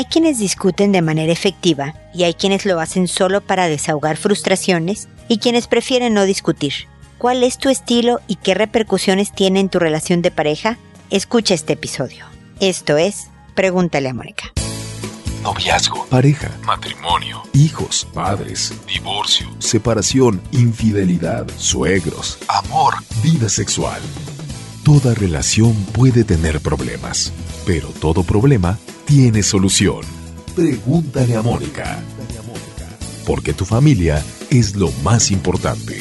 Hay quienes discuten de manera efectiva y hay quienes lo hacen solo para desahogar frustraciones y quienes prefieren no discutir. ¿Cuál es tu estilo y qué repercusiones tiene en tu relación de pareja? Escucha este episodio. Esto es Pregúntale a Mónica. Noviazgo, pareja, matrimonio, hijos, padres, divorcio, separación, infidelidad, suegros, amor, vida sexual. Toda relación puede tener problemas, pero todo problema tiene solución. Pregúntale a Mónica. Porque tu familia es lo más importante.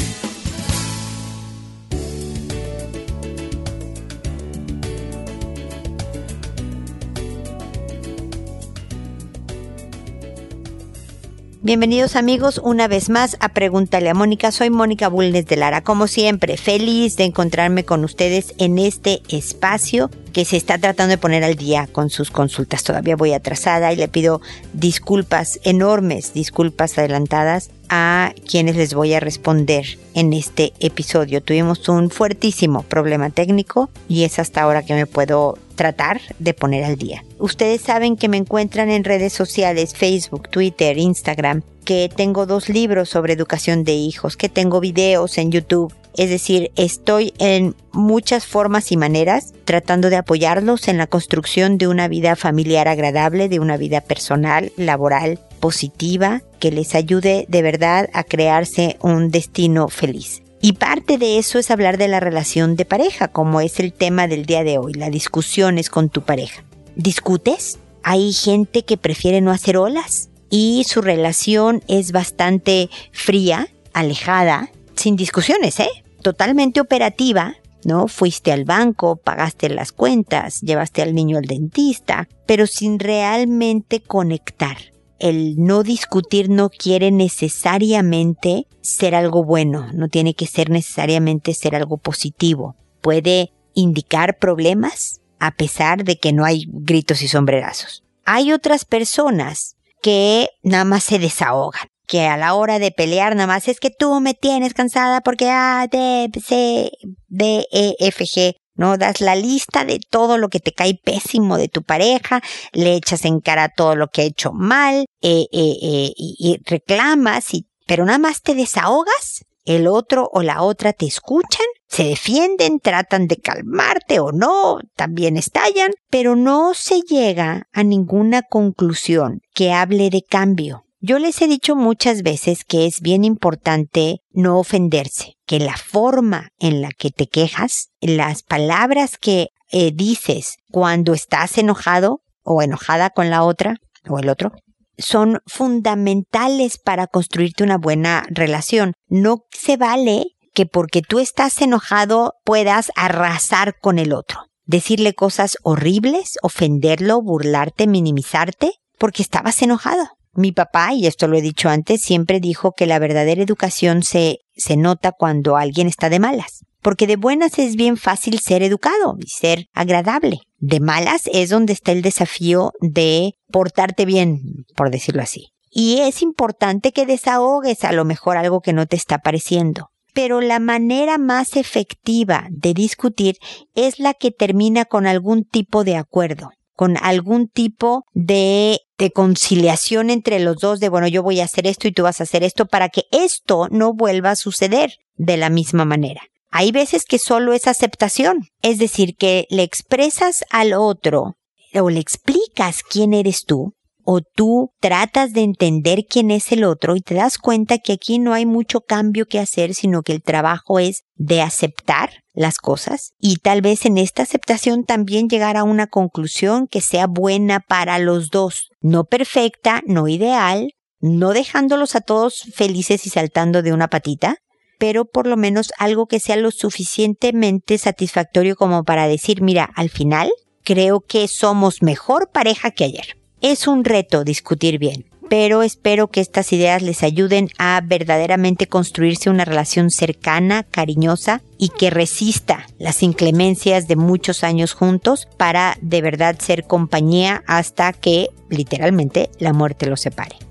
Bienvenidos amigos una vez más a Pregúntale a Mónica. Soy Mónica Bulnes de Lara. Como siempre, feliz de encontrarme con ustedes en este espacio se está tratando de poner al día con sus consultas. Todavía voy atrasada y le pido disculpas, enormes disculpas adelantadas a quienes les voy a responder en este episodio. Tuvimos un fuertísimo problema técnico y es hasta ahora que me puedo tratar de poner al día. Ustedes saben que me encuentran en redes sociales, Facebook, Twitter, Instagram, que tengo dos libros sobre educación de hijos, que tengo videos en YouTube. Es decir, estoy en muchas formas y maneras tratando de apoyarlos en la construcción de una vida familiar agradable, de una vida personal, laboral, positiva, que les ayude de verdad a crearse un destino feliz. Y parte de eso es hablar de la relación de pareja, como es el tema del día de hoy, las discusiones con tu pareja. ¿Discutes? Hay gente que prefiere no hacer olas y su relación es bastante fría, alejada, sin discusiones, ¿eh? Totalmente operativa, ¿no? Fuiste al banco, pagaste las cuentas, llevaste al niño al dentista, pero sin realmente conectar el no discutir no quiere necesariamente ser algo bueno, no tiene que ser necesariamente ser algo positivo. Puede indicar problemas a pesar de que no hay gritos y sombrerazos. Hay otras personas que nada más se desahogan, que a la hora de pelear nada más es que tú me tienes cansada porque A, D, C, D, E, F, G, ¿no? Das la lista de todo lo que te cae pésimo de tu pareja, le echas en cara todo lo que ha hecho mal, eh, eh, eh, y, reclamas, y, pero nada más te desahogas, el otro o la otra te escuchan, se defienden, tratan de calmarte o no, también estallan, pero no se llega a ninguna conclusión que hable de cambio. Yo les he dicho muchas veces que es bien importante no ofenderse, que la forma en la que te quejas, las palabras que eh, dices cuando estás enojado o enojada con la otra o el otro, son fundamentales para construirte una buena relación. No se vale que porque tú estás enojado puedas arrasar con el otro, decirle cosas horribles, ofenderlo, burlarte, minimizarte, porque estabas enojado. Mi papá, y esto lo he dicho antes, siempre dijo que la verdadera educación se, se nota cuando alguien está de malas. Porque de buenas es bien fácil ser educado y ser agradable. De malas es donde está el desafío de portarte bien, por decirlo así. Y es importante que desahogues a lo mejor algo que no te está pareciendo. Pero la manera más efectiva de discutir es la que termina con algún tipo de acuerdo con algún tipo de, de conciliación entre los dos de, bueno, yo voy a hacer esto y tú vas a hacer esto para que esto no vuelva a suceder de la misma manera. Hay veces que solo es aceptación, es decir, que le expresas al otro o le explicas quién eres tú o tú tratas de entender quién es el otro y te das cuenta que aquí no hay mucho cambio que hacer, sino que el trabajo es de aceptar las cosas y tal vez en esta aceptación también llegar a una conclusión que sea buena para los dos, no perfecta, no ideal, no dejándolos a todos felices y saltando de una patita, pero por lo menos algo que sea lo suficientemente satisfactorio como para decir, mira, al final creo que somos mejor pareja que ayer. Es un reto discutir bien, pero espero que estas ideas les ayuden a verdaderamente construirse una relación cercana, cariñosa y que resista las inclemencias de muchos años juntos para de verdad ser compañía hasta que literalmente la muerte los separe.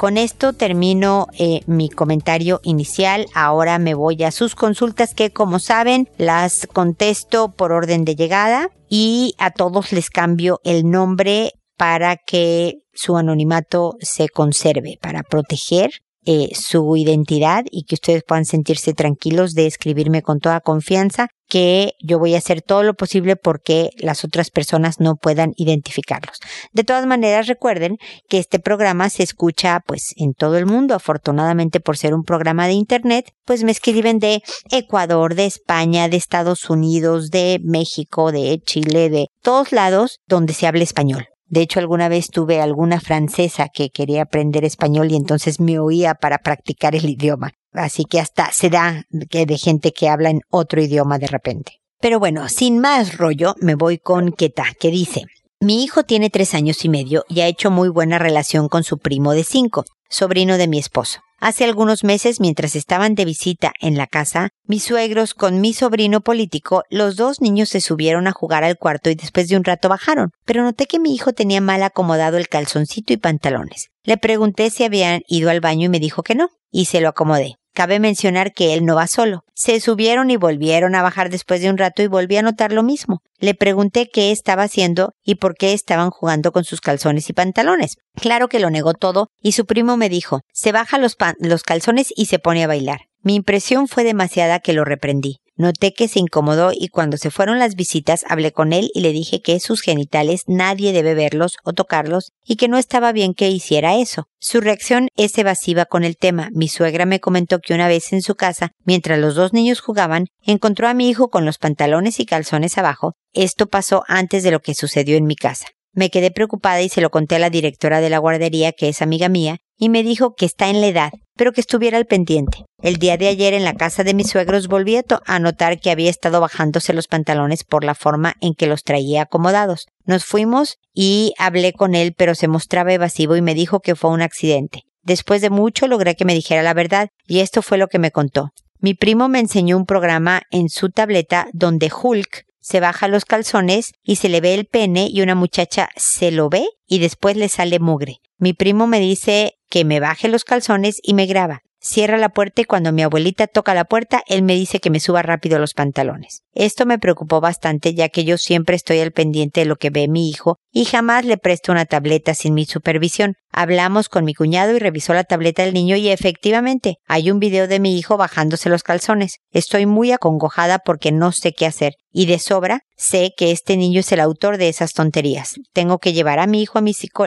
Con esto termino eh, mi comentario inicial. Ahora me voy a sus consultas que como saben las contesto por orden de llegada y a todos les cambio el nombre para que su anonimato se conserve, para proteger eh, su identidad y que ustedes puedan sentirse tranquilos de escribirme con toda confianza que yo voy a hacer todo lo posible porque las otras personas no puedan identificarlos. De todas maneras, recuerden que este programa se escucha pues en todo el mundo. Afortunadamente por ser un programa de internet, pues me escriben de Ecuador, de España, de Estados Unidos, de México, de Chile, de todos lados donde se hable español. De hecho, alguna vez tuve alguna francesa que quería aprender español y entonces me oía para practicar el idioma. Así que hasta se da que de gente que habla en otro idioma de repente. Pero bueno, sin más rollo, me voy con Keta, que dice, mi hijo tiene tres años y medio y ha hecho muy buena relación con su primo de cinco, sobrino de mi esposo. Hace algunos meses, mientras estaban de visita en la casa, mis suegros con mi sobrino político, los dos niños se subieron a jugar al cuarto y después de un rato bajaron, pero noté que mi hijo tenía mal acomodado el calzoncito y pantalones. Le pregunté si habían ido al baño y me dijo que no, y se lo acomodé. Cabe mencionar que él no va solo. Se subieron y volvieron a bajar después de un rato y volví a notar lo mismo. Le pregunté qué estaba haciendo y por qué estaban jugando con sus calzones y pantalones. Claro que lo negó todo y su primo me dijo, se baja los, calzones y se pone a bailar. Mi impresión fue demasiada que lo reprendí. Noté que se incomodó y cuando se fueron las visitas hablé con él y le dije que sus genitales nadie debe verlos o tocarlos y que no estaba bien que hiciera eso. Su reacción es evasiva con el tema. Mi suegra me comentó que una vez en su casa, mientras los dos niños jugaban, encontró a mi hijo con los pantalones y calzones abajo. Esto pasó antes de lo que sucedió en mi casa. Me quedé preocupada y se lo conté a la directora de la guardería, que es amiga mía, y me dijo que está en la edad, pero que estuviera al pendiente. El día de ayer en la casa de mis suegros volví a, notar que había estado bajándose los pantalones por la forma en que los traía acomodados. Nos fuimos y hablé con él, pero se mostraba evasivo y me dijo que fue un accidente. Después de mucho logré que me dijera la verdad, y esto fue lo que me contó. Mi primo me enseñó un programa en su tableta donde Hulk se baja los calzones y se le ve el pene y una muchacha se lo ve y después le sale mugre. Mi primo me dice que me baje los calzones y me graba. Cierra la puerta y cuando mi abuelita toca la puerta, él me dice que me suba rápido los pantalones. Esto me preocupó bastante ya que yo siempre estoy al pendiente de lo que ve mi hijo y jamás le presto una tableta sin mi supervisión. Hablamos con mi cuñado y revisó la tableta del niño y efectivamente hay un video de mi hijo bajándose los calzones. Estoy muy acongojada porque no sé qué hacer y de sobra sé que este niño es el autor de esas tonterías. Tengo que llevar a mi hijo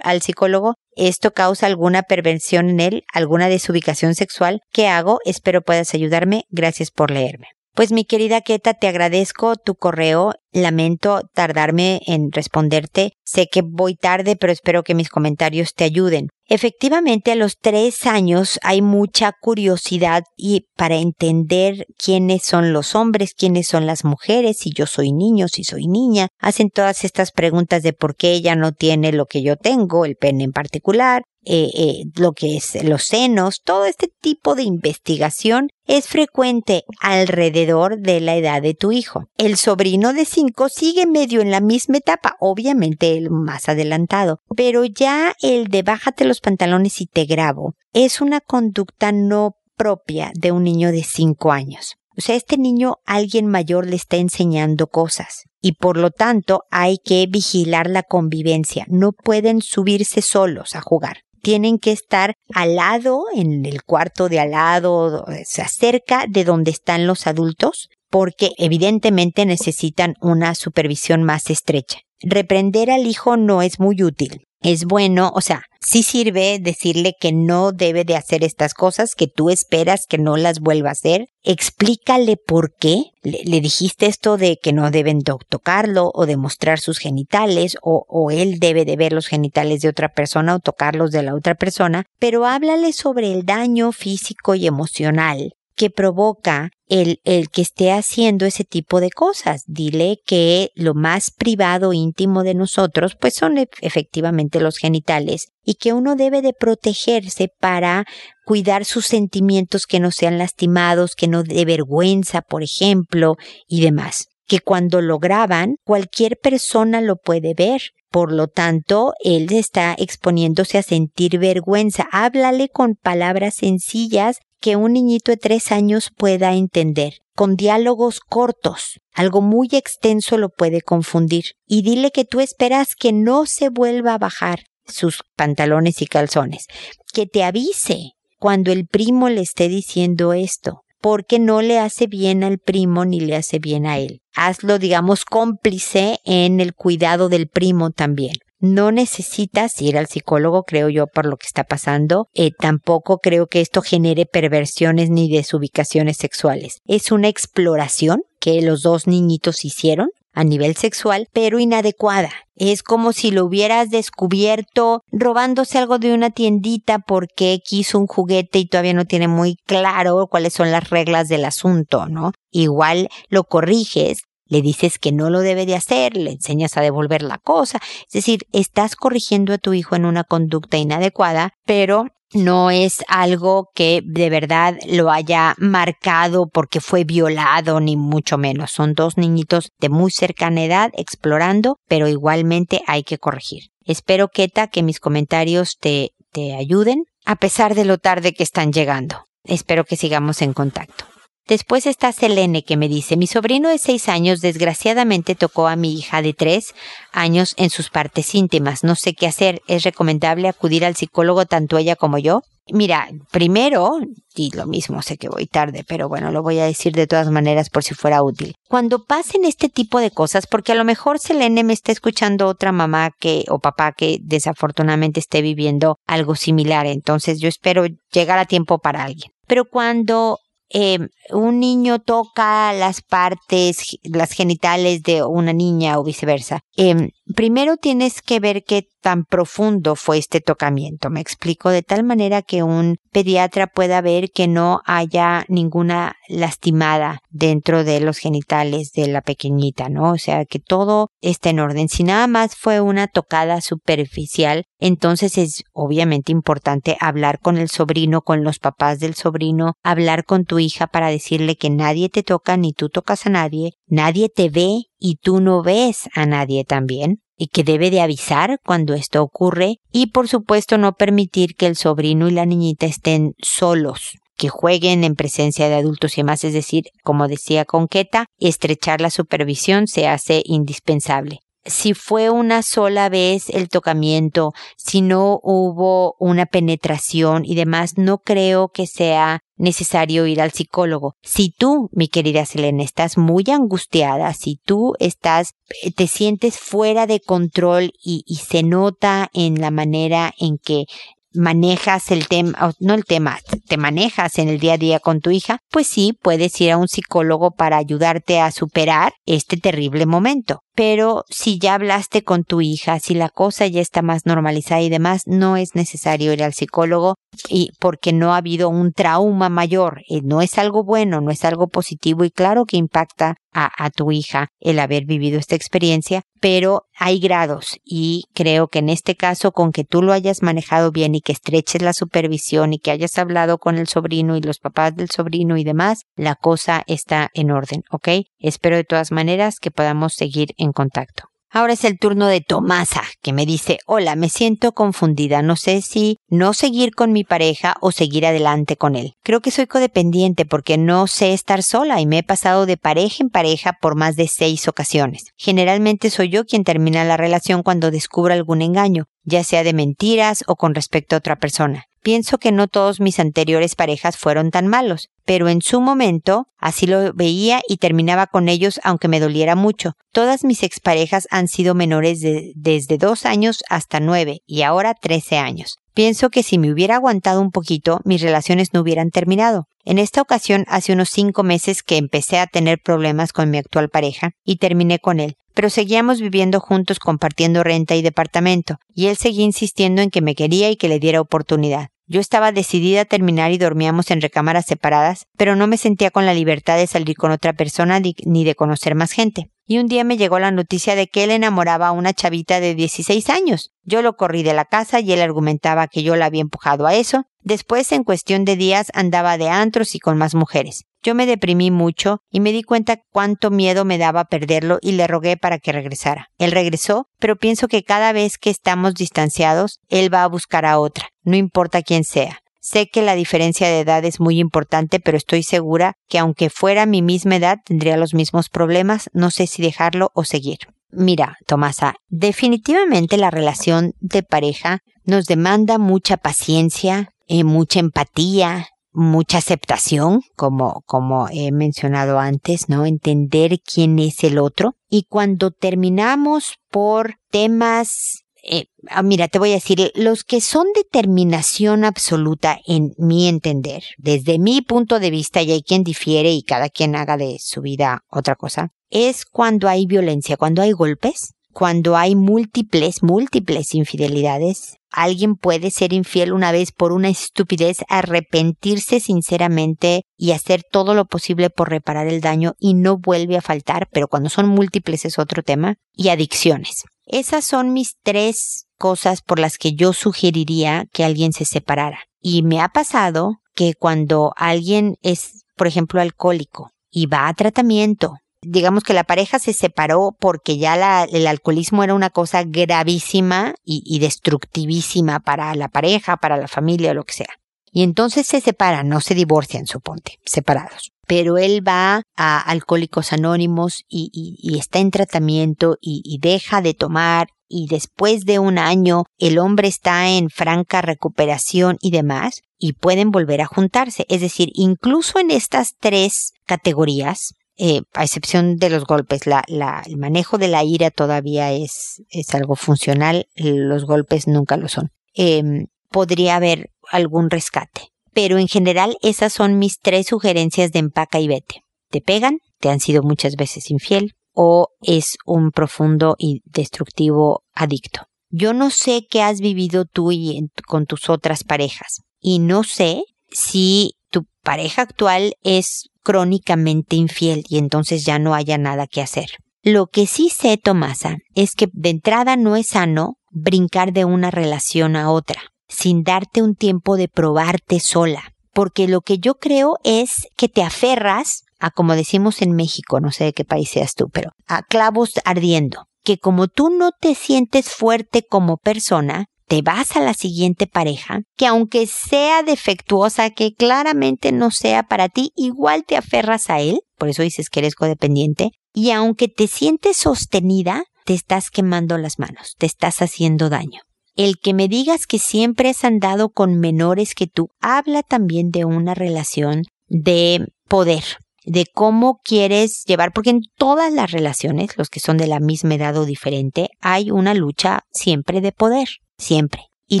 al psicólogo esto causa alguna perversión en él, alguna desubicación sexual. ¿Qué hago? Espero puedas ayudarme. Gracias por leerme. Pues mi querida Keta, te agradezco tu correo. Lamento tardarme en responderte. Sé que voy tarde, pero espero que mis comentarios te ayuden. Efectivamente, a los tres años hay mucha curiosidad y para entender quiénes son los hombres, quiénes son las mujeres, si yo soy niño, si soy niña, hacen todas estas preguntas de por qué ella no tiene lo que yo tengo, el pene en particular, eh, eh, lo que es los senos, todo este tipo de investigación es frecuente alrededor de la edad de tu hijo. El sobrino de 5 sigue medio en la misma etapa, obviamente el más adelantado, pero ya el de bájate los pantalones y te grabo es una conducta no propia de un niño de 5 años. O sea, este niño alguien mayor le está enseñando cosas y por lo tanto hay que vigilar la convivencia. No pueden subirse solos a jugar tienen que estar al lado, en el cuarto de al lado, cerca de donde están los adultos, porque evidentemente necesitan una supervisión más estrecha. Reprender al hijo no es muy útil es bueno, o sea, sí sirve decirle que no debe de hacer estas cosas, que tú esperas que no las vuelva a hacer. Explícale por qué. Le, dijiste esto de que no deben tocarlo o demostrar sus genitales o, o él debe de ver los genitales de otra persona o tocarlos de la otra persona, pero háblale sobre el daño físico y emocional que provoca el, el que esté haciendo ese tipo de cosas. Dile que lo más privado, íntimo de nosotros, pues son efectivamente los genitales y que uno debe de protegerse para cuidar sus sentimientos que no sean lastimados, que no de vergüenza, por ejemplo, y demás. Que cuando lo graban, cualquier persona lo puede ver. Por lo tanto, él está exponiéndose a sentir vergüenza. Háblale con palabras sencillas que un niñito de tres años pueda entender. con diálogos cortos. Algo muy extenso lo puede confundir. Y dile que tú esperas que no se vuelva a bajar sus pantalones y calzones. Que te avise cuando el primo le esté diciendo esto porque no le hace bien al primo ni le hace bien a él. Hazlo, digamos, cómplice en el cuidado del primo también. No necesitas ir al psicólogo, creo yo, por lo que está pasando. Eh, tampoco creo que esto genere perversiones ni desubicaciones sexuales. Es una exploración que los dos niñitos hicieron a nivel sexual, pero inadecuada. Es como si lo hubieras descubierto robándose algo de una tiendita porque quiso un juguete y todavía no tiene muy claro cuáles son las reglas del asunto, ¿no? Igual lo corriges, le dices que no lo debe de hacer, le enseñas a devolver la cosa. Es decir, estás corrigiendo a tu hijo en una conducta inadecuada, pero no es algo que de verdad lo haya marcado porque fue violado, ni mucho menos. Son dos niñitos de muy cercana edad explorando, pero igualmente hay que corregir. Espero, Keta, que mis comentarios te, te ayuden, a pesar de lo tarde que están llegando. Espero que sigamos en contacto. Después está Selene que me dice, mi sobrino de seis años desgraciadamente tocó a mi hija de tres años en sus partes íntimas. No sé qué hacer. ¿Es recomendable acudir al psicólogo tanto ella como yo? Mira, primero, y lo mismo sé que voy tarde, pero bueno, lo voy a decir de todas maneras por si fuera útil. Cuando pasen este tipo de cosas, porque a lo mejor Selene me está escuchando otra mamá que o papá que desafortunadamente esté viviendo algo similar, entonces yo espero llegar a tiempo para alguien. Pero cuando eh, un niño toca las partes, las genitales de una niña o viceversa. Eh, primero tienes que ver qué tan profundo fue este tocamiento. Me explico de tal manera que un pediatra pueda ver que no haya ninguna lastimada dentro de los genitales de la pequeñita, ¿no? O sea, que todo esté en orden. Si nada más fue una tocada superficial, entonces es obviamente importante hablar con el sobrino, con los papás del sobrino, hablar con tu hija para decirle que nadie te toca ni tú tocas a nadie, nadie te ve y tú no ves a nadie también y que debe de avisar cuando esto ocurre y por supuesto no permitir que el sobrino y la niñita estén solos que jueguen en presencia de adultos y más, es decir, como decía Conqueta, estrechar la supervisión se hace indispensable si fue una sola vez el tocamiento, si no hubo una penetración y demás, no creo que sea necesario ir al psicólogo. Si tú, mi querida Selena, estás muy angustiada, si tú estás, eh, te sientes fuera de control y, y se nota en la manera en que manejas el tema, no el tema, te manejas en el día a día con tu hija, pues sí, puedes ir a un psicólogo para ayudarte a superar este terrible momento. Pero si ya hablaste con tu hija, si la cosa ya está más normalizada y demás, no es necesario ir al psicólogo y porque no ha habido un trauma mayor. Eh, no es algo bueno, no es algo positivo y claro que impacta a, tu hija el haber vivido esta experiencia, pero hay grados y creo que en este caso con que tú lo hayas manejado bien y que estreches la supervisión y que hayas hablado con el sobrino y los papás del sobrino y demás, la cosa está en orden, ¿ok? Espero de todas maneras que podamos seguir en contacto. Ahora es el turno de Tomasa, que me dice, hola, me siento confundida, no sé si no seguir con mi pareja o seguir adelante con él. Creo que soy codependiente porque no sé estar sola y me he pasado de pareja en pareja por más de seis ocasiones. Generalmente soy yo quien termina la relación cuando descubro algún engaño, ya sea de mentiras o con respecto a otra persona. Pienso que no todos mis anteriores parejas fueron tan malos, pero en su momento así lo veía y terminaba con ellos aunque me doliera mucho. Todas mis exparejas han sido menores de, desde dos años hasta nueve y ahora trece años. Pienso que si me hubiera aguantado un poquito, mis relaciones no hubieran terminado. En esta ocasión, hace unos cinco meses que empecé a tener problemas con mi actual pareja y terminé con él, pero seguíamos viviendo juntos compartiendo renta y departamento, y él seguía insistiendo en que me quería y que le diera oportunidad. Yo estaba decidida a terminar y dormíamos en recámaras separadas, pero no me sentía con la libertad de salir con otra persona ni de conocer más gente y un día me llegó la noticia de que él enamoraba a una chavita de 16 años. Yo lo corrí de la casa y él argumentaba que yo la había empujado a eso. Después, en cuestión de días, andaba de antros y con más mujeres. Yo me deprimí mucho y me di cuenta cuánto miedo me daba perderlo y le rogué para que regresara. Él regresó, pero pienso que cada vez que estamos distanciados, él va a buscar a otra, no importa quién sea. Sé que la diferencia de edad es muy importante, pero estoy segura que aunque fuera mi misma edad tendría los mismos problemas. No sé si dejarlo o seguir. Mira, Tomasa, definitivamente la relación de pareja nos demanda mucha paciencia, eh, mucha empatía, mucha aceptación, como, como he mencionado antes, ¿no? Entender quién es el otro. Y cuando terminamos por temas eh, ah, mira, te voy a decir, los que son determinación absoluta en mi entender, desde mi punto de vista, y hay quien difiere y cada quien haga de su vida otra cosa, es cuando hay violencia, cuando hay golpes, cuando hay múltiples, múltiples infidelidades. Alguien puede ser infiel una vez por una estupidez, arrepentirse sinceramente y hacer todo lo posible por reparar el daño y no vuelve a faltar, pero cuando son múltiples es otro tema. Y adicciones. Esas son mis tres cosas por las que yo sugeriría que alguien se separara. Y me ha pasado que cuando alguien es, por ejemplo, alcohólico y va a tratamiento, digamos que la pareja se separó porque ya el alcoholismo era una cosa gravísima y, y destructivísima para la pareja, para la familia o lo que sea. Y entonces se separan, no se divorcian, suponte, separados. Pero él va a Alcohólicos Anónimos y, está en tratamiento y, y deja de tomar y después de un año el hombre está en franca recuperación y demás y pueden volver a juntarse. Es decir, incluso en estas tres categorías, eh, a excepción de los golpes, el manejo de la ira todavía es, es algo funcional, los golpes nunca lo son. Em, podría haber algún rescate. Pero en general esas son mis tres sugerencias de empaca y vete. Te pegan, te han sido muchas veces infiel o es un profundo y destructivo adicto. Yo no sé qué has vivido tú y con tus otras parejas y no sé si tu pareja actual es crónicamente infiel y entonces ya no haya nada que hacer. Lo que sí sé, Tomasa, es que de entrada no es sano brincar de una relación a otra sin darte un tiempo de probarte sola. Porque lo que yo creo es que te aferras a, como decimos en México, no sé de qué país seas tú, pero a clavos ardiendo. Que como tú no te sientes fuerte como persona, te vas a la siguiente pareja, que aunque sea defectuosa, que claramente no sea para ti, igual te aferras a él, por eso dices que eres codependiente, y aunque te sientes sostenida, te estás quemando las manos, te estás haciendo daño. El que me digas que siempre has andado con menores que tú habla también de una relación de poder, de cómo quieres llevar, porque en todas las relaciones, los que son de la misma edad o diferente, hay una lucha siempre de poder, siempre. Y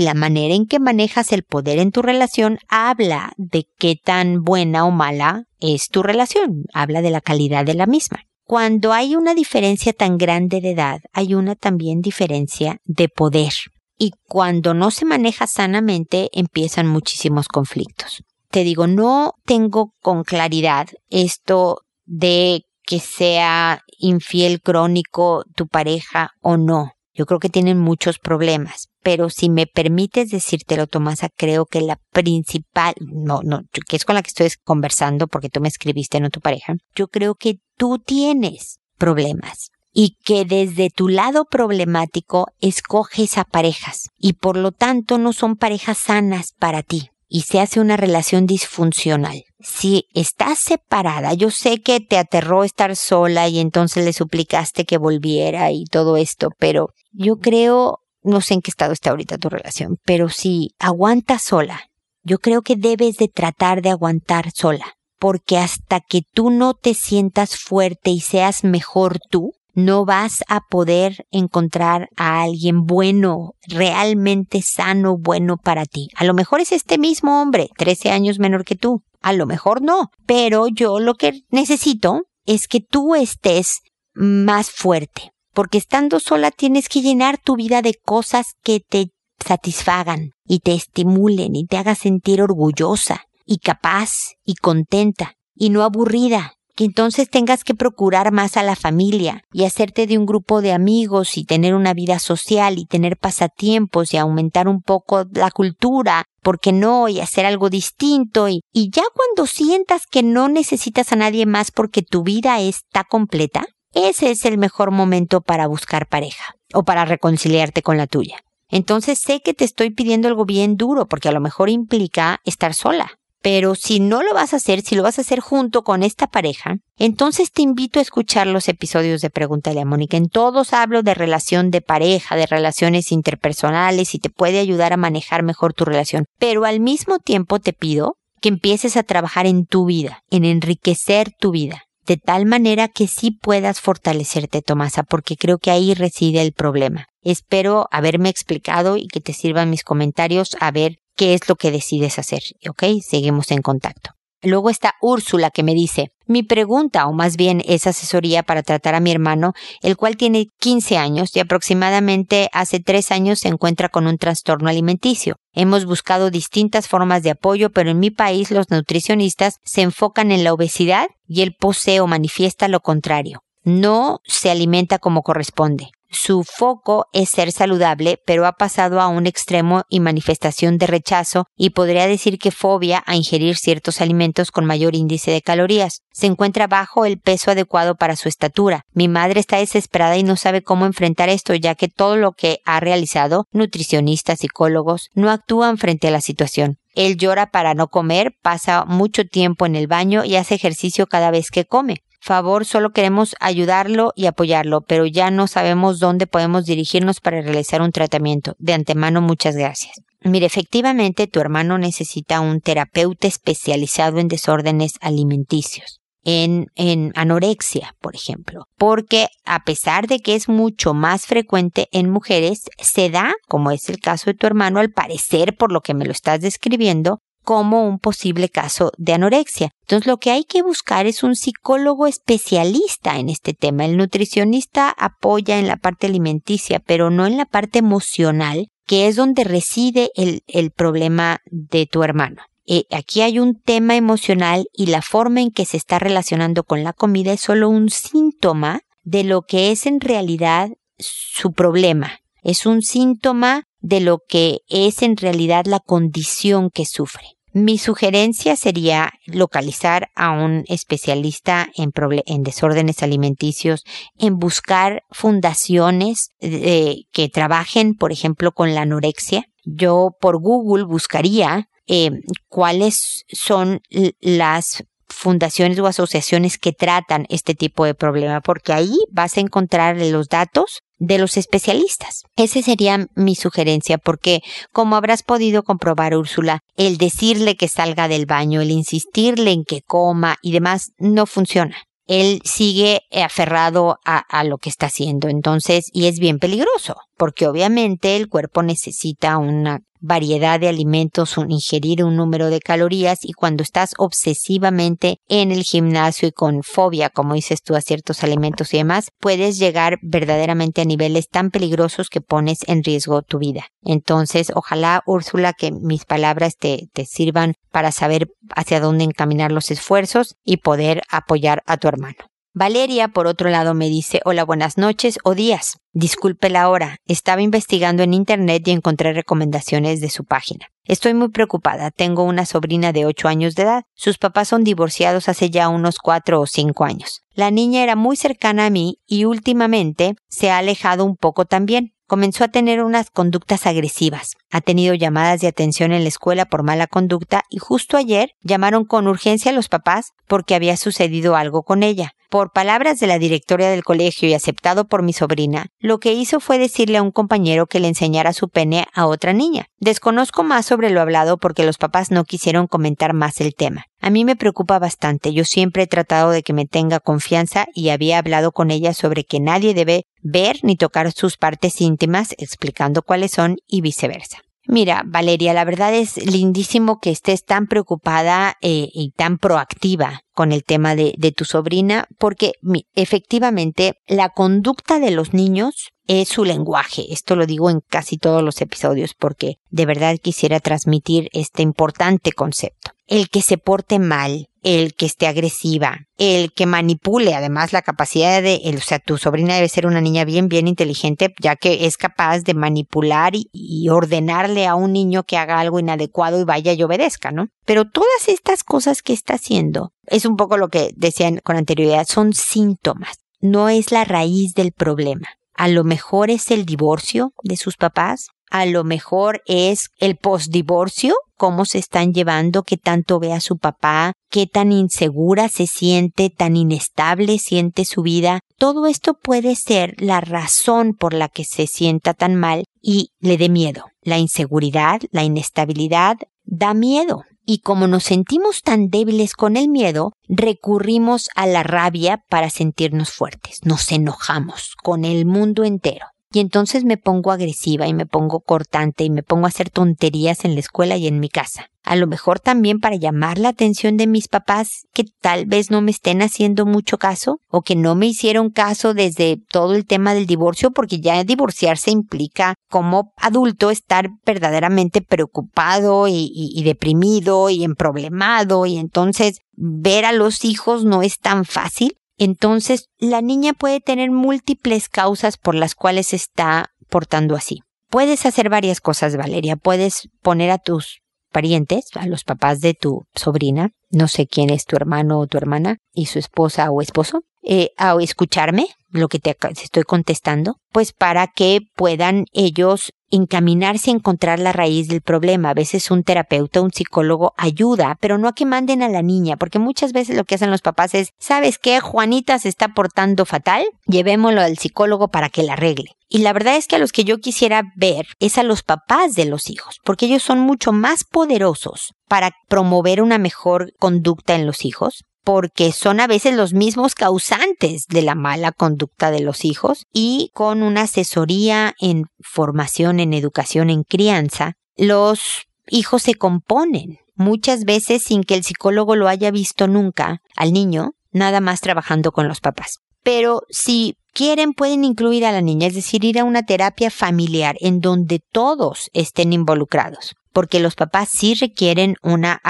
la manera en que manejas el poder en tu relación habla de qué tan buena o mala es tu relación, habla de la calidad de la misma. Cuando hay una diferencia tan grande de edad, hay una también diferencia de poder y cuando no se maneja sanamente empiezan muchísimos conflictos. Te digo, no tengo con claridad esto de que sea infiel crónico tu pareja o no. Yo creo que tienen muchos problemas, pero si me permites decírtelo, Tomasa, creo que la principal, no, no, que es con la que estoy conversando porque tú me escribiste, no tu pareja, yo creo que tú tienes problemas y que desde tu lado problemático escoges a parejas y por lo tanto no son parejas sanas para ti y se hace una relación disfuncional. Si estás separada, yo sé que te aterró estar sola y entonces le suplicaste que volviera y todo esto, pero yo creo, no sé en qué estado está ahorita tu relación, pero si aguantas sola, yo creo que debes de tratar de aguantar sola, porque hasta que tú no te sientas fuerte y seas mejor tú, no vas a poder encontrar a alguien bueno, realmente sano, bueno para ti. A lo mejor es este mismo hombre, 13 años menor que tú. A lo mejor no, pero yo lo que necesito es que tú estés más fuerte, porque estando sola tienes que llenar tu vida de cosas que te satisfagan y te estimulen y te hagan sentir orgullosa y capaz y contenta y no aburrida entonces tengas que procurar más a la familia y hacerte de un grupo de amigos y tener una vida social y tener pasatiempos y aumentar un poco la cultura, ¿por qué no? Y hacer algo distinto y, y ya cuando sientas que no necesitas a nadie más porque tu vida está completa, ese es el mejor momento para buscar pareja o para reconciliarte con la tuya. Entonces sé que te estoy pidiendo algo bien duro porque a lo mejor implica estar sola. Pero si no lo vas a hacer, si lo vas a hacer junto con esta pareja, entonces te invito a escuchar los episodios de Pregúntale a Mónica. En todos hablo de relación de pareja, de relaciones interpersonales y te puede ayudar a manejar mejor tu relación. Pero al mismo tiempo te pido que empieces a trabajar en tu vida, en enriquecer tu vida, de tal manera que sí puedas fortalecerte, Tomasa, porque creo que ahí reside el problema. Espero haberme explicado y que te sirvan mis comentarios a ver qué es lo que decides hacer. ¿Ok? Seguimos en contacto. Luego está Úrsula que me dice, mi pregunta, o más bien es asesoría para tratar a mi hermano, el cual tiene 15 años y aproximadamente hace 3 años se encuentra con un trastorno alimenticio. Hemos buscado distintas formas de apoyo, pero en mi país los nutricionistas se enfocan en la obesidad y el poseo manifiesta lo contrario. No se alimenta como corresponde. Su foco es ser saludable, pero ha pasado a un extremo y manifestación de rechazo y podría decir que fobia a ingerir ciertos alimentos con mayor índice de calorías. Se encuentra bajo el peso adecuado para su estatura. Mi madre está desesperada y no sabe cómo enfrentar esto, ya que todo lo que ha realizado, nutricionistas, psicólogos, no actúan frente a la situación. Él llora para no comer, pasa mucho tiempo en el baño y hace ejercicio cada vez que come favor, solo queremos ayudarlo y apoyarlo, pero ya no sabemos dónde podemos dirigirnos para realizar un tratamiento. De antemano, muchas gracias. Mire, efectivamente, tu hermano necesita un terapeuta especializado en desórdenes alimenticios. En, en, anorexia, por ejemplo, porque a pesar de que es mucho más frecuente en mujeres, se da, como es el caso de tu hermano, al parecer, por lo que me lo estás describiendo, como un posible caso de anorexia. Entonces lo que hay que buscar es un psicólogo especialista en este tema. El nutricionista apoya en la parte alimenticia, pero no en la parte emocional, que es donde reside el, problema de tu hermano. Eh, aquí hay un tema emocional y la forma en que se está relacionando con la comida es solo un síntoma de lo que es en realidad su problema. Es un síntoma de lo que es en realidad la condición que sufre. Mi sugerencia sería localizar a un especialista en, en desórdenes alimenticios, en buscar fundaciones que trabajen, por ejemplo, con la anorexia. Yo por Google buscaría eh, cuáles son las fundaciones o asociaciones que tratan este tipo de problema, porque ahí vas a encontrar los datos de los especialistas. Esa sería mi sugerencia porque, como habrás podido comprobar, Úrsula, el decirle que salga del baño, el insistirle en que coma y demás no funciona. Él sigue aferrado a, a lo que está haciendo, entonces, y es bien peligroso, porque obviamente el cuerpo necesita una variedad de alimentos, un, ingerir un número de calorías y cuando estás obsesivamente en el gimnasio y con fobia, como dices tú, a ciertos alimentos y demás, puedes llegar verdaderamente a niveles tan peligrosos que pones en riesgo tu vida. Entonces, ojalá, Úrsula, que mis palabras te, te sirvan para saber hacia dónde encaminar los esfuerzos y poder apoyar a tu hermano. Valeria, por otro lado, me dice, hola, buenas noches o días. Disculpe la hora. Estaba investigando en Internet y encontré recomendaciones de su página. Estoy muy preocupada. Tengo una sobrina de 8 años de edad. Sus papás son divorciados hace ya unos 4 o 5 años. La niña era muy cercana a mí y últimamente se ha alejado un poco también comenzó a tener unas conductas agresivas. Ha tenido llamadas de atención en la escuela por mala conducta y justo ayer llamaron con urgencia a los papás porque había sucedido algo con ella. Por palabras de la directora del colegio y aceptado por mi sobrina, lo que hizo fue decirle a un compañero que le enseñara su pene a otra niña. Desconozco más sobre lo hablado porque los papás no quisieron comentar más el tema. A mí me preocupa bastante. Yo siempre he tratado de que me tenga confianza y había hablado con ella sobre que nadie debe ver ni tocar sus partes íntimas, explicando cuáles son y viceversa. Mira, Valeria, la verdad es lindísimo que estés tan preocupada eh, y tan proactiva con el tema de, de tu sobrina, porque efectivamente la conducta de los niños es su lenguaje. Esto lo digo en casi todos los episodios porque de verdad quisiera transmitir este importante concepto. El que se porte mal, el que esté agresiva, el que manipule, además la capacidad de, o sea, tu sobrina debe ser una niña bien, bien inteligente, ya que es capaz de manipular y, y, ordenarle a un niño que haga algo inadecuado y vaya y obedezca, ¿no? Pero todas estas cosas que está haciendo, es un poco lo que decían con anterioridad, son síntomas, no es la raíz del problema. A lo mejor es el divorcio de sus papás, a lo mejor es el postdivorcio, cómo se están llevando, qué tanto ve a su papá, qué tan insegura se siente, tan inestable siente su vida. Todo esto puede ser la razón por la que se sienta tan mal y le dé miedo. La inseguridad, la inestabilidad, da miedo. Y como nos sentimos tan débiles con el miedo, recurrimos a la rabia para sentirnos fuertes. Nos enojamos con el mundo entero. Y entonces me pongo agresiva y me pongo cortante y me pongo a hacer tonterías en la escuela y en mi casa. A lo mejor también para llamar la atención de mis papás que tal vez no me estén haciendo mucho caso o que no me hicieron caso desde todo el tema del divorcio porque ya divorciarse implica como adulto estar verdaderamente preocupado y, y deprimido y emproblemado y entonces ver a los hijos no es tan fácil entonces, la niña puede tener múltiples causas por las cuales está portando así. Puedes hacer varias cosas, Valeria. Puedes poner a tus parientes, a los papás de tu sobrina, no sé quién es tu hermano o tu hermana, y su esposa o esposo, eh, a escucharme lo que te estoy contestando, pues para que puedan ellos encaminarse a encontrar la raíz del problema. A veces un terapeuta, un psicólogo ayuda, pero no a que manden a la niña, porque muchas veces lo que hacen los papás es, ¿sabes qué? Juanita se está portando fatal, llevémoslo al psicólogo para que la arregle. Y la verdad es que a los que yo quisiera ver es a los papás de los hijos, porque ellos son mucho más poderosos para promover una mejor conducta en los hijos, porque son a veces los mismos causantes de la mala conducta de los hijos y con una asesoría en formación, en educación, en crianza, los hijos se componen muchas veces sin que el psicólogo lo haya visto nunca al niño, nada más trabajando con los papás. Pero si quieren pueden incluir a la niña, es decir, ir a una terapia familiar en donde todos estén involucrados porque los papás sí requieren una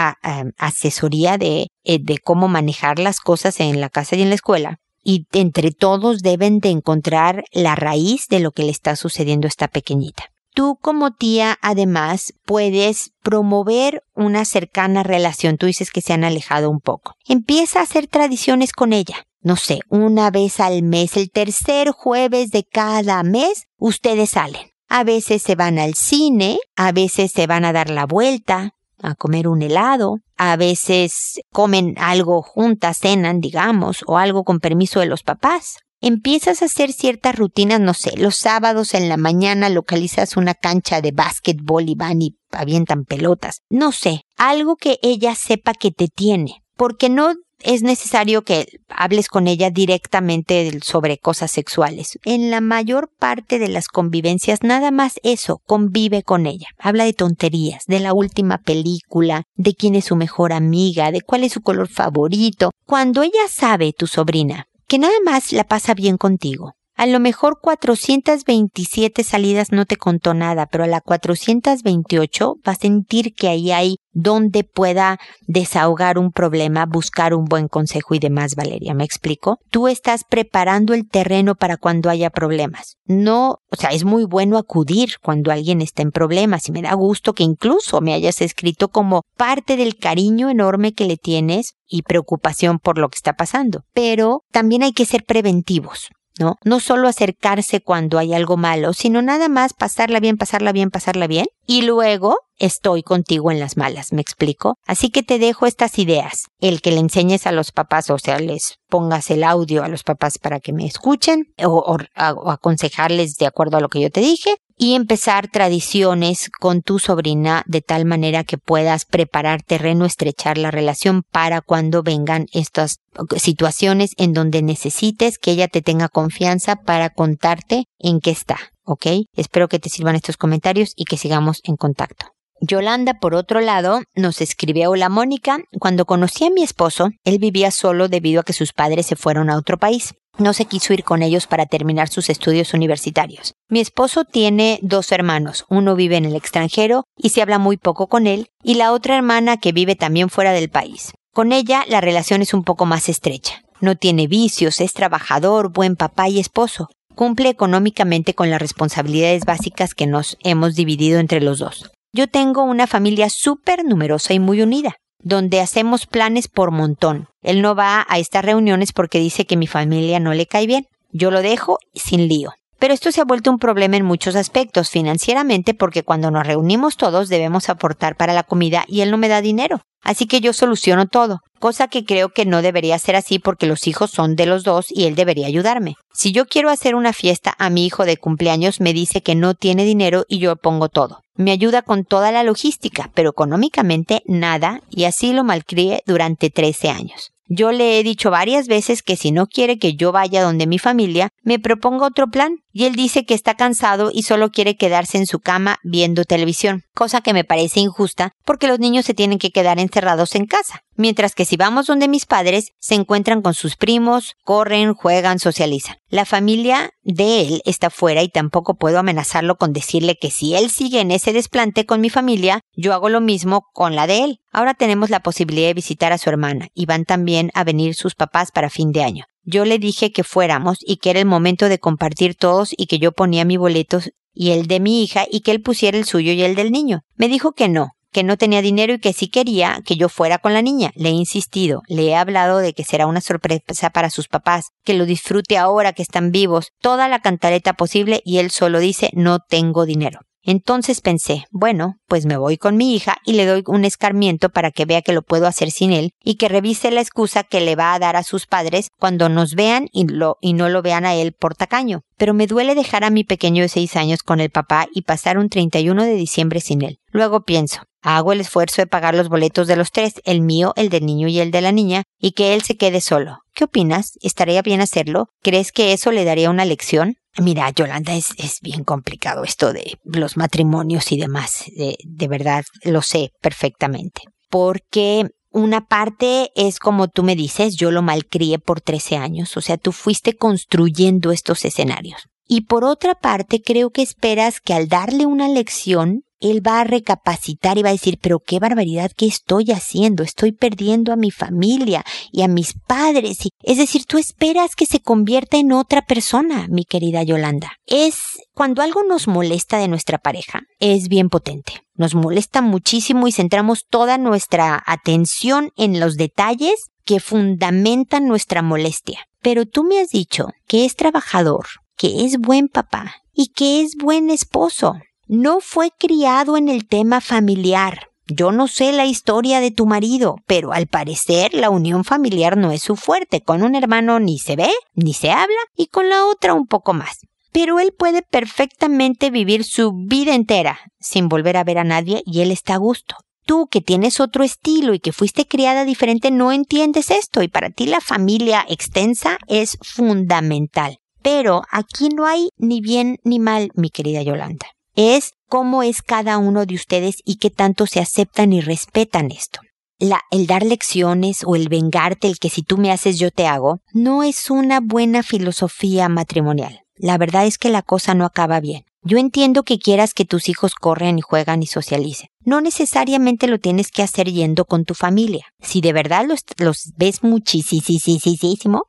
asesoría de, eh, de cómo manejar las cosas en la casa y en la escuela. Y entre todos deben de encontrar la raíz de lo que le está sucediendo a esta pequeñita. Tú como tía además puedes promover una cercana relación. Tú dices que se han alejado un poco. Empieza a hacer tradiciones con ella. No sé, una vez al mes, el tercer jueves de cada mes, ustedes salen a veces se van al cine, a veces se van a dar la vuelta, a comer un helado, a veces comen algo juntas, cenan, digamos, o algo con permiso de los papás. Empiezas a hacer ciertas rutinas, no sé, los sábados en la mañana localizas una cancha de básquetbol y van y avientan pelotas. No sé, algo que ella sepa que te tiene. Porque no es necesario que hables con ella directamente sobre cosas sexuales. En la mayor parte de las convivencias, nada más eso, convive con ella. Habla de tonterías, de la última película, de quién es su mejor amiga, de cuál es su color favorito. Cuando ella sabe, tu sobrina, que nada más la pasa bien contigo, a lo mejor 427 salidas no te contó nada, pero a la 428 va a sentir que ahí hay donde pueda desahogar un problema, buscar un buen consejo y demás, Valeria. ¿Me explico? Tú estás preparando el terreno para cuando haya problemas. No, o sea, es muy bueno acudir cuando alguien está en problemas y me da gusto que incluso me hayas escrito como parte del cariño enorme que le tienes y preocupación por lo que está pasando. Pero también hay que ser preventivos. ¿No? No solo acercarse cuando hay algo malo, sino nada más pasarla bien, pasarla bien, pasarla bien. Y luego estoy contigo en las malas, ¿me explico? Así que te dejo estas ideas. El que le enseñes a los papás, o sea, les pongas el audio a los papás para que me escuchen o, aconsejarles de acuerdo a lo que yo te dije y empezar tradiciones con tu sobrina de tal manera que puedas preparar terreno, estrechar la relación para cuando vengan estas situaciones en donde necesites que ella te tenga confianza para contarte en qué está, ¿ok? Espero que te sirvan estos comentarios y que sigamos en contacto. Yolanda, por otro lado, nos escribió Hola Mónica, cuando conocí a mi esposo, él vivía solo debido a que sus padres se fueron a otro país. No se quiso ir con ellos para terminar sus estudios universitarios. Mi esposo tiene dos hermanos, uno vive en el extranjero y se habla muy poco con él, y la otra hermana que vive también fuera del país. Con ella la relación es un poco más estrecha. No tiene vicios, es trabajador, buen papá y esposo. Cumple económicamente con las responsabilidades básicas que nos hemos dividido entre los dos. Yo tengo una familia súper numerosa y muy unida, donde hacemos planes por montón. Él no va a estas reuniones porque dice que mi familia no le cae bien. Yo lo dejo sin lío. Pero esto se ha vuelto un problema en muchos aspectos, financieramente, porque cuando nos reunimos todos debemos aportar para la comida y él no me da dinero. Así que yo soluciono todo, cosa que creo que no debería ser así porque los hijos son de los dos y él debería ayudarme. Si yo quiero hacer una fiesta a mi hijo de cumpleaños, me dice que no tiene dinero y yo pongo todo. Me ayuda con toda la logística, pero económicamente nada, y así lo malcrié durante 13 años. Yo le he dicho varias veces que si no quiere que yo vaya donde mi familia, me proponga otro plan. Y él dice que está cansado y solo quiere quedarse en su cama viendo televisión, cosa que me parece injusta porque los niños se tienen que quedar encerrados en casa. Mientras que si vamos donde mis padres, se encuentran con sus primos, corren, juegan, socializan. La familia de él está fuera y tampoco puedo amenazarlo con decirle que si él sigue en ese desplante con mi familia, yo hago lo mismo con la de él. Ahora tenemos la posibilidad de visitar a su hermana y van también a venir sus papás para fin de año. Yo le dije que fuéramos y que era el momento de compartir todos y que yo ponía mi boleto y el de mi hija y que él pusiera el suyo y el del niño. Me dijo que no, que no tenía dinero y que sí quería que yo fuera con la niña. Le he insistido, le he hablado de que será una sorpresa para sus papás, que lo disfrute ahora que están vivos, toda la cantaleta posible y él solo dice no tengo dinero. Entonces pensé, bueno, pues me voy con mi hija y le doy un escarmiento para que vea que lo puedo hacer sin él y que revise la excusa que le va a dar a sus padres cuando nos vean y, lo, y no lo vean a él por tacaño. Pero me duele dejar a mi pequeño de seis años con el papá y pasar un 31 de diciembre sin él. Luego pienso, Hago el esfuerzo de pagar los boletos de los tres, el mío, el del niño y el de la niña, y que él se quede solo. ¿Qué opinas? ¿Estaría bien hacerlo? ¿Crees que eso le daría una lección? Mira, Yolanda, es, bien complicado esto de los matrimonios y demás. De, de verdad, lo sé perfectamente. Porque una parte es como tú me dices, yo lo malcrié por 13 años, o sea, tú fuiste construyendo estos escenarios. Y por otra parte, creo que esperas que al darle una lección, él va a recapacitar y va a decir, pero qué barbaridad que estoy haciendo, estoy perdiendo a mi familia y a mis padres. es decir, tú esperas que se convierta en otra persona, mi querida Yolanda. Es cuando algo nos molesta de nuestra pareja, es bien potente. Nos molesta muchísimo y centramos toda nuestra atención en los detalles que fundamentan nuestra molestia. Pero tú me has dicho que es trabajador, que es buen papá y que es buen esposo no fue criado en el tema familiar. Yo no sé la historia de tu marido, pero al parecer la unión familiar no es su fuerte. Con un hermano ni se ve, ni se habla, y con la otra un poco más. Pero él puede perfectamente vivir su vida entera sin volver a ver a nadie y él está a gusto. Tú que tienes otro estilo y que fuiste criada diferente no entiendes esto y para ti la familia extensa es fundamental. Pero aquí no hay ni bien ni mal, mi querida Yolanda es cómo es cada uno de ustedes y qué tanto se aceptan y respetan esto. La, el dar lecciones o el vengarte, el que si tú me haces yo te hago, no es una buena filosofía matrimonial. La verdad es que la cosa no acaba bien. Yo entiendo que quieras que tus hijos corren y juegan y socialicen. No necesariamente lo tienes que hacer yendo con tu familia. Si de verdad los, los ves muchísimo,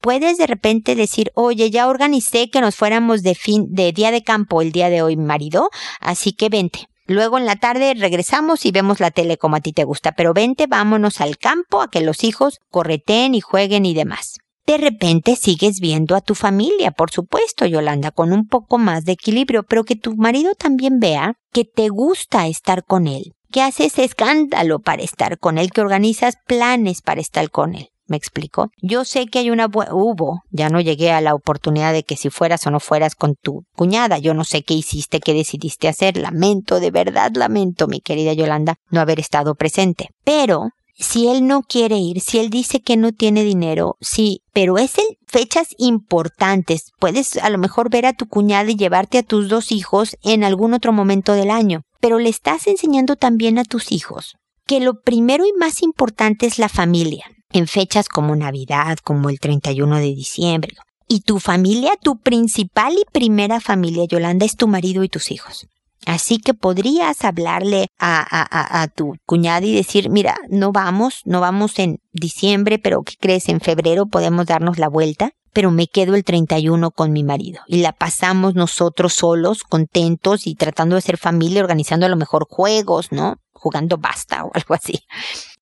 puedes de repente decir, oye, ya organicé que nos fuéramos de fin, de día de campo el día de hoy, marido, así que vente. Luego en la tarde regresamos y vemos la tele como a ti te gusta, pero vente, vámonos al campo a que los hijos correten y jueguen y demás. De repente sigues viendo a tu familia, por supuesto, Yolanda, con un poco más de equilibrio, pero que tu marido también vea que te gusta estar con él, que haces escándalo para estar con él, que organizas planes para estar con él. ¿Me explico? Yo sé que hay una hubo, ya no llegué a la oportunidad de que si fueras o no fueras con tu cuñada, yo no sé qué hiciste, qué decidiste hacer, lamento, de verdad lamento, mi querida Yolanda, no haber estado presente. Pero si él no quiere ir, si él dice que no tiene dinero, sí, pero es en fechas importantes. Puedes a lo mejor ver a tu cuñada y llevarte a tus dos hijos en algún otro momento del año, pero le estás enseñando también a tus hijos que lo primero y más importante es la familia en fechas como Navidad, como el 31 de diciembre. Y tu familia, tu principal y primera familia, Yolanda, es tu marido y tus hijos. Así que podrías hablarle a, a, a, tu cuñada y decir, mira, no vamos, no vamos en diciembre, pero ¿qué crees? En febrero podemos darnos la vuelta, pero me quedo el 31 con mi marido. Y la pasamos nosotros solos, contentos y tratando de ser familia, organizando a lo mejor juegos, ¿no? jugando basta o algo así.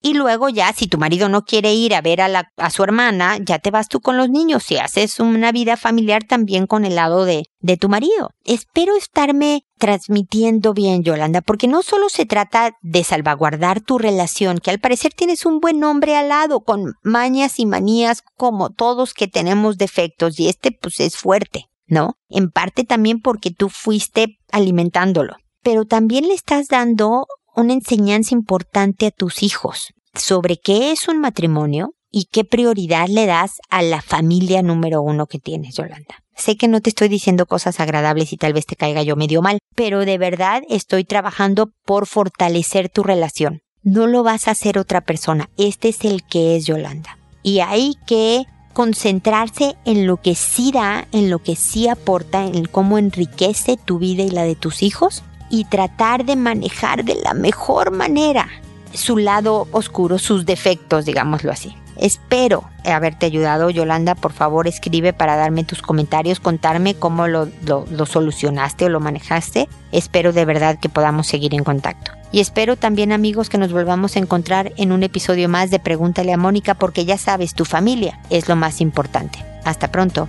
Y luego ya, si tu marido no quiere ir a ver a, la, a su hermana, ya te vas tú con los niños y haces una vida familiar también con el lado de, de tu marido. Espero estarme transmitiendo bien, Yolanda, porque no solo se trata de salvaguardar tu relación, que al parecer tienes un buen hombre al lado, con mañas y manías como todos que tenemos defectos, y este pues es fuerte, ¿no? En parte también porque tú fuiste alimentándolo, pero también le estás dando una enseñanza importante a tus hijos sobre qué es un matrimonio y qué prioridad le das a la familia número uno que tienes, Yolanda. Sé que no te estoy diciendo cosas agradables y tal vez te caiga yo medio mal, pero de verdad estoy trabajando por fortalecer tu relación. No lo vas a hacer otra persona, este es el que es Yolanda. Y hay que concentrarse en lo que sí da, en lo que sí aporta, en cómo enriquece tu vida y la de tus hijos y tratar de manejar de la mejor manera su lado oscuro, sus defectos, digámoslo así. Espero haberte ayudado, Yolanda. Por favor, escribe para darme tus comentarios, contarme cómo lo, lo, solucionaste o lo manejaste. Espero de verdad que podamos seguir en contacto. Y espero también, amigos, que nos volvamos a encontrar en un episodio más de Pregúntale a Mónica, porque ya sabes, tu familia es lo más importante. Hasta pronto.